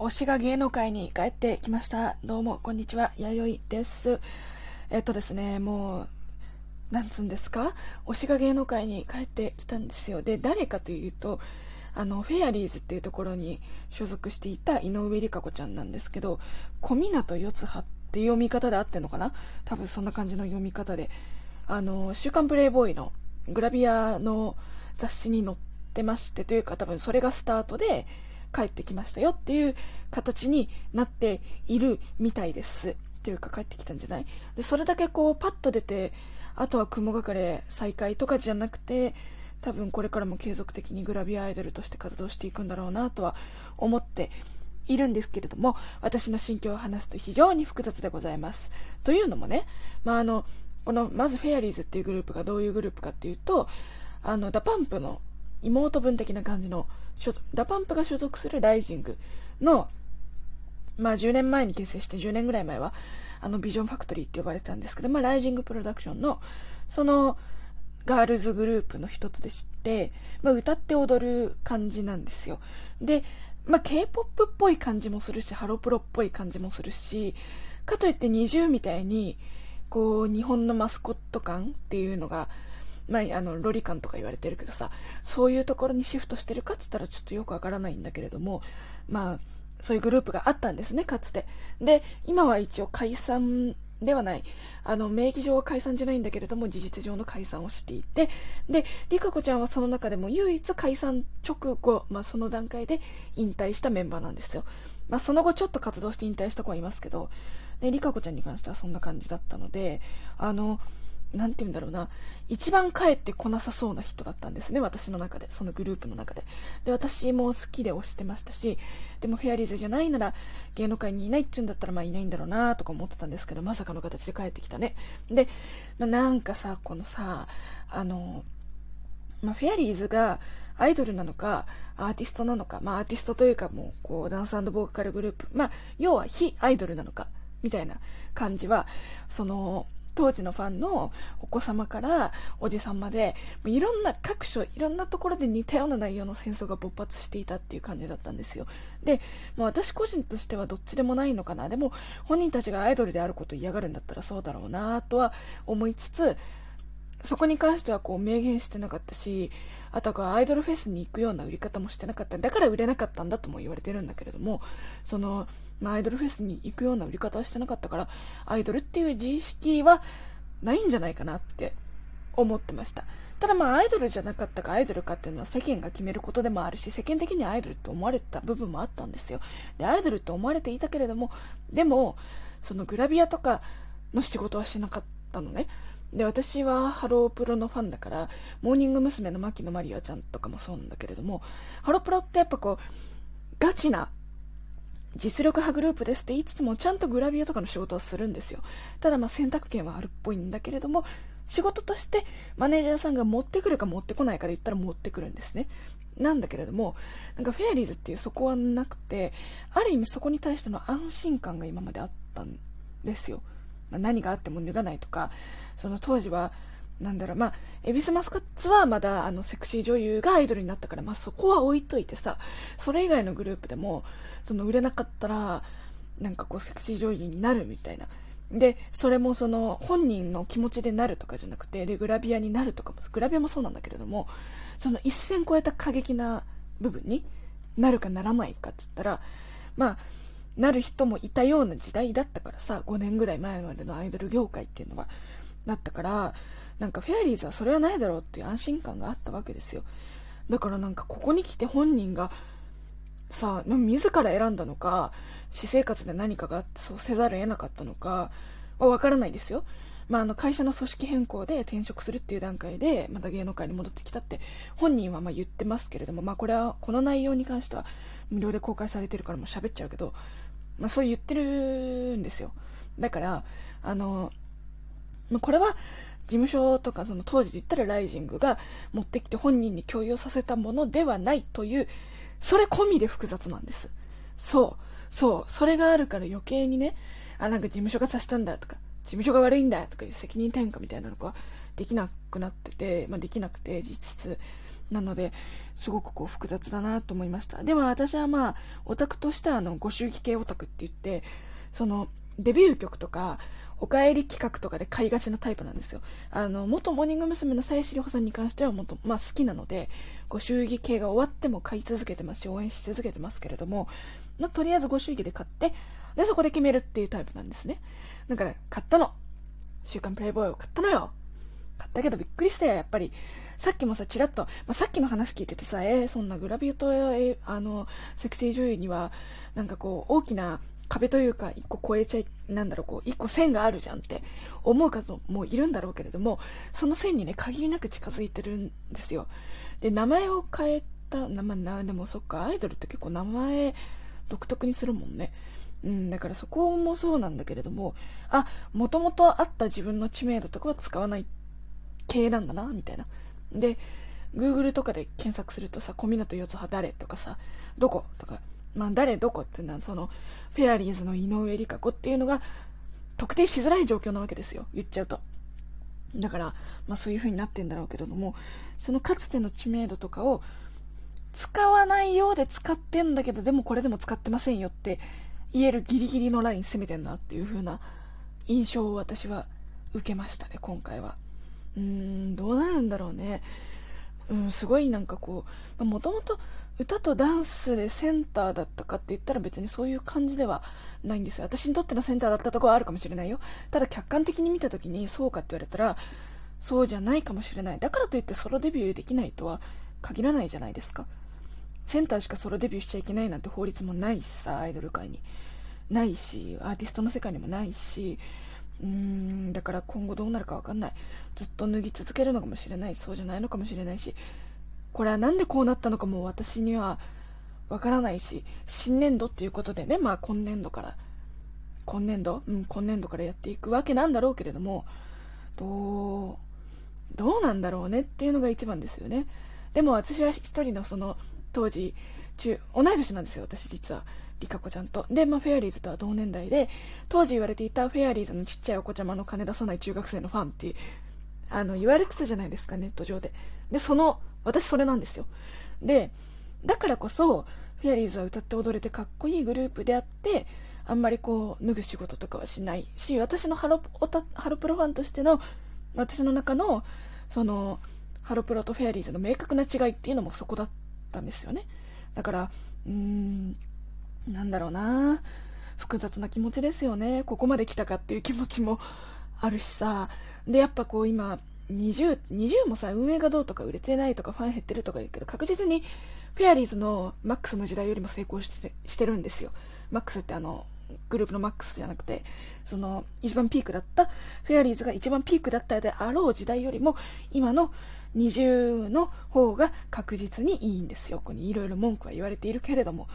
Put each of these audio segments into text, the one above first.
推しが芸能界に帰ってきました。どうも、こんにちは。弥生です。えっとですね、もう、なんつうんですか？推しが芸能界に帰ってきたんですよ。で、誰かというと、あの、フェアリーズっていうところに所属していた井上里香子ちゃんなんですけど、小湊四葉っていう読み方で合ってんのかな？多分そんな感じの読み方で、あの、週刊プレイボーイのグラビアの雑誌に載ってまして、というか多分それがスタートで、帰ってきましたよっていう形になっているみたいです。というか帰ってきたんじゃない？でそれだけこうパッと出てあとは雲隠れ再開とかじゃなくて多分これからも継続的にグラビアアイドルとして活動していくんだろうなとは思っているんですけれども私の心境を話すと非常に複雑でございますというのもね、まあ、あのこのまずフェアリーズっていうグループがどういうグループかっていうとあの DA PUMP の妹分的な感じの DA PUMP が所属するライジングの、まあ10年前に結成して10年ぐらい前は、あのビジョンファクトリーって呼ばれてたんですけど、まあライジングプロダクションの、そのガールズグループの一つでして、まあ歌って踊る感じなんですよ。で、まあ K-POP っぽい感じもするし、ハロプロっぽい感じもするし、かといって TWICE みたいに、こう日本のマスコット感っていうのがまあ、あの、ロリ感とか言われてるけどさ、そういうところにシフトしてるかって言ったらちょっとよくわからないんだけれども、まあ、そういうグループがあったんですね、かつて。で、今は一応解散ではない。あの、名義上は解散じゃないんだけれども、事実上の解散をしていて、で、リカ子ちゃんはその中でも唯一解散直後、まあ、その段階で引退したメンバーなんですよ。まあ、その後ちょっと活動して引退した子はいますけど、で、リカ子ちゃんに関してはそんな感じだったので、あの、なんて言うんだろうな、一番帰ってこなさそうな人だったんですね、私の中で、そのグループの中で。で、私も好きで推してましたし、でもフェアリーズじゃないなら、芸能界にいないっちゅうんだったら、まあいないんだろうなとか思ってたんですけど、まさかの形で帰ってきたね。で、まあ、なんかさ、このさ、あの、まあ、フェアリーズがアイドルなのか、アーティストなのか、まあアーティストというかもう、こう、ダンスボーカルグループ、まあ、要は非アイドルなのか、みたいな感じは、その、当時のファンのお子様からおじさんまで、いろんな各所、いろんなところで似たような内容の戦争が勃発していたっていう感じだったんですよ。で、まあ、私個人としてはどっちでもないのかな。でも、本人たちがアイドルであることを嫌がるんだったらそうだろうなとは思いつつ、そこに関してはこう明言してなかったし、あとはアイドルフェスに行くような売り方もしてなかった。だから売れなかったんだとも言われてるんだけれども、その、ま、アイドルフェスに行くような売り方はしてなかったから、アイドルっていう自意識はないんじゃないかなって思ってました。ただまあアイドルじゃなかったかアイドルかっていうのは世間が決めることでもあるし、世間的にアイドルって思われた部分もあったんですよ。で、アイドルって思われていたけれども、でも、そのグラビアとかの仕事はしなかったのね。で、私はハロープロのファンだから、モーニング娘。の牧野真莉愛ちゃんとかもそうなんだけれども、ハロプロってやっぱこう、ガチな実力派グループですって言いつつもちゃんとグラビアとかの仕事はするんですよ。ただまあ選択権はあるっぽいんだけれども仕事としてマネージャーさんが持ってくるか持ってこないかで言ったら持ってくるんですね。なんだけれどもなんかフェアリーズっていうそこはなくてある意味そこに対しての安心感が今まであったんですよ、まあ、何があっても脱がないとかその当時はなんだろう、まあ、エビスマスカッツはまだあのセクシー女優がアイドルになったから、まあそこは置いといてさ、それ以外のグループでも、その売れなかったら、なんかこうセクシー女優になるみたいな。で、それもその本人の気持ちでなるとかじゃなくて、で、グラビアになるとかも、グラビアもそうなんだけれども、その一線超えた過激な部分になるかならないかって言ったら、まあ、なる人もいたような時代だったからさ、5年ぐらい前までのアイドル業界っていうのは、だったから、なんかフェアリーズはそれはないだろうっていう安心感があったわけですよ。だからなんかここに来て本人がさあ、自ら選んだのか、私生活で何かがあってそうせざるを得なかったのかはわからないですよ。まあ、あの会社の組織変更で転職するっていう段階でまた芸能界に戻ってきたって本人はま言ってますけれども、まあ、これはこの内容に関しては無料で公開されてるからもう喋っちゃうけど、まあ、そう言ってるんですよだからあのこれは事務所とかその当時で言ったらライジングが持ってきて本人に共有させたものではないという、それ込みで複雑なんです。そう。そう。それがあるから余計にね、あ、なんか事務所がさしたんだとか、事務所が悪いんだとかいう責任転嫁みたいなのができなくなってて、まあ、できなくて実質。なので、すごくこう複雑だなと思いました。でも私はまあ、オタクとしてはあの、ご祝儀系オタクって言って、その、デビュー曲とか、お帰り企画とかで買いがちなタイプなんですよ。あの、元モーニング娘。の鞘師里穂さんに関してはもっと、まあ好きなので、ご祝儀系が終わっても買い続けてますし、応援し続けてますけれども、まあとりあえずご祝儀で買って、で、そこで決めるっていうタイプなんですね。だから、買ったの。週刊プレイボーイを買ったのよ。買ったけどびっくりしたよ、やっぱり。さっきもさ、ちらっと、まあ、さっきの話聞いててさ、えー、そんなグラビアと、えー、あの、セクシー女優には、なんかこう、大きな壁というか、一個越えちゃい、なんだろう、こう、一個線があるじゃんって思う方もいるんだろうけれども、その線にね、限りなく近づいてるんですよ。で、名前を変えた、名前、な、でもそっか、アイドルって結構名前独特にするもんね。うん、だからそこもそうなんだけれども、あ、もともとあった自分の知名度とかは使わない系なんだな、みたいな。で、Google とかで検索するとさ、小湊四葉誰とかさ、どことか、まあ誰どこっていうのは、その、フェアリーズの井上理香子っていうのが、特定しづらい状況なわけですよ、言っちゃうと。だから、まあそういう風になってんだろうけれども、そのかつての知名度とかを、使わないようで使ってんだけど、でもこれでも使ってませんよって言えるギリギリのライン攻めてんなっていう風な印象を私は受けましたね、今回は。うーん、どうなるんだろうね。うん、すごいなんかこう、もともと歌とダンスでセンターだったかって言ったら別にそういう感じではないんですよ。私にとってのセンターだったところはあるかもしれないよ。ただ客観的に見た時にそうかって言われたら、そうじゃないかもしれない。だからといってソロデビューできないとは限らないじゃないですか。センターしかソロデビューしちゃいけないなんて法律もないしさ、アイドル界に。ないし、アーティストの世界にもないし、うーん、だから今後どうなるかわかんない。ずっと脱ぎ続けるのかもしれない。そうじゃないのかもしれないし、これはなんでこうなったのかも私にはわからないし、新年度っていうことでね、まあ今年度から、今年度？うん、今年度からやっていくわけなんだろうけれども、どう、どうなんだろうねっていうのが一番ですよね。でも私は一人のその、当時、中、同い年なんですよ、私実は。リカ子ちゃんと。で、まあ、フェアリーズとは同年代で、当時言われていたフェアリーズのちっちゃいお子ちゃまの金出さない中学生のファンって、あの、言われてたじゃないですか、ネット上で。で、その、私それなんですよ。で、だからこそ、フェアリーズは歌って踊れてかっこいいグループであって、あんまりこう、脱ぐ仕事とかはしないし、私のハロハロプロファンとしての、私の中の、その、ハロプロとフェアリーズの明確な違いっていうのもそこだったんですよね。だから、うーん、なんだろうな複雑な気持ちですよね。ここまで来たかっていう気持ちもあるしさ。で、やっぱこう今、20、20もさ、運営がどうとか売れてないとかファン減ってるとか言うけど、確実にフェアリーズのマックスの時代よりも成功してしてるんですよ。マックスってあの、グループのマックスじゃなくて、その、一番ピークだった、フェアリーズが一番ピークだったであろう時代よりも、今の TWICE の方が確実にいいんですよ。ここにいろいろ文句は言われているけれども、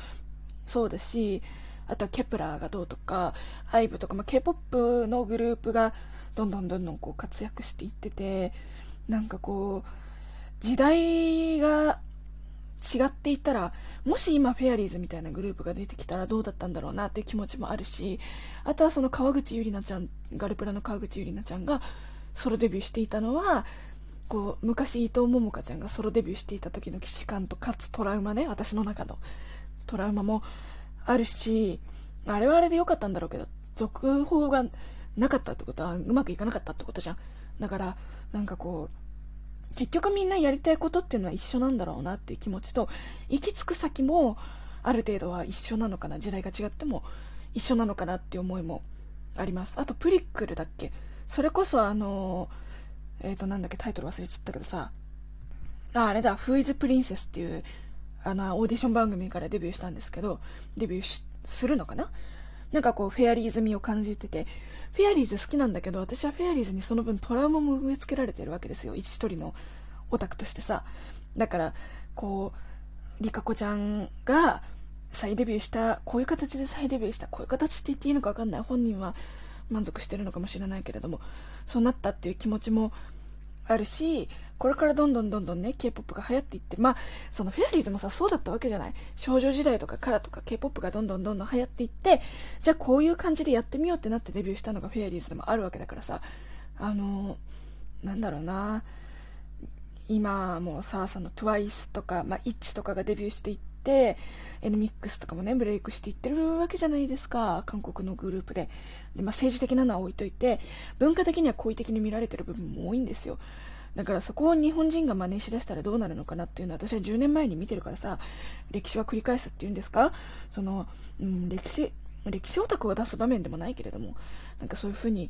そうだし、あとは Kep1er がどうとか、IVE とか、まあ、K-POP のグループがどんどんどんどんこう活躍していってて、なんかこう、時代が違っていたら、もし今フェアリーズみたいなグループが出てきたらどうだったんだろうなっていう気持ちもあるし、あとはその川口ゆりなちゃん、ガルプラの川口ゆりなちゃんがソロデビューしていたのは、こう、昔伊藤桃香ちゃんがソロデビューしていた時の既視感とかつトラウマね、私の中の。トラウマもあるし、あれはあれで良かったんだろうけど、続報がなかったってことはうまくいかなかったってことじゃん。だから、なんかこう、結局みんなやりたいことっていうのは一緒なんだろうなっていう気持ちと、行き着く先もある程度は一緒なのかな、時代が違っても一緒なのかなっていう思いもあります。あと、プリックルだっけ？それこそあのえっ、ー、と、なんだっけ、タイトル忘れちゃったけどさ、あ、れだ、Who is Princess っていうあの、オーディション番組からデビューしたんですけど、デビューするのかな？なんかこう、フェアリーズ味を感じてて、フェアリーズ好きなんだけど、私はフェアリーズにその分トラウマも植え付けられてるわけですよ。一人のオタクとしてさ。だから、こう、リカ子ちゃんが再デビューした、こういう形で再デビューした、こういう形って言っていいのかわかんない。本人は満足してるのかもしれないけれども、そうなったっていう気持ちもあるし、これからどんどんどんどんね、K-POP が流行っていって、まあ、そのフェアリーズもさ、そうだったわけじゃない？少女時代とかからとか K-POP がどんどんどんどん流行っていって、じゃあこういう感じでやってみようってなってデビューしたのがフェアリーズでもあるわけだからさ、あのー、なんだろうな、今もさその TWICE とか、まあ、ITCH とかがデビューしていって NMIX とかもねブレイクしていってるわけじゃないですか韓国のグループで。で、まあ、政治的なのは置いといて文化的には好意的に見られてる部分も多いんですよ。だからそこを日本人が真似しだしたらどうなるのかなっていうのは私は10年前に見てるからさ歴史は繰り返すっていうんですか？その、うん、歴史歴史オタクが出す場面でもないけれどもなんかそういうふうに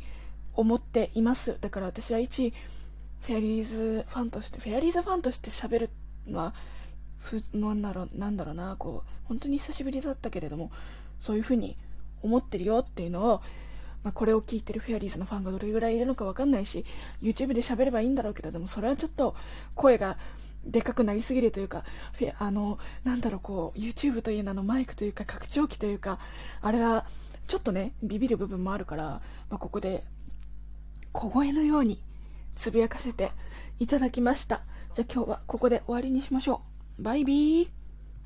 思っています。だから私は一フェアリーズファンとしてフェアリーズファンとして喋るのはふなんだろうなんだろうなこう本当に久しぶりだったけれどもそういうふうに思ってるよっていうのをまあ、これを聞いてるフェアリーズのファンがどれぐらいいるのかわかんないし、YouTube で喋ればいいんだろうけど、でもそれはちょっと声がでかくなりすぎるというかフェ、あの、なんだろう、こう、YouTube という名のマイクというか、拡張器というか、あれは、ちょっとね、ビビる部分もあるから、まあ、ここで、小声のように、つぶやかせていただきました。じゃあ今日はここで終わりにしましょう。バイビー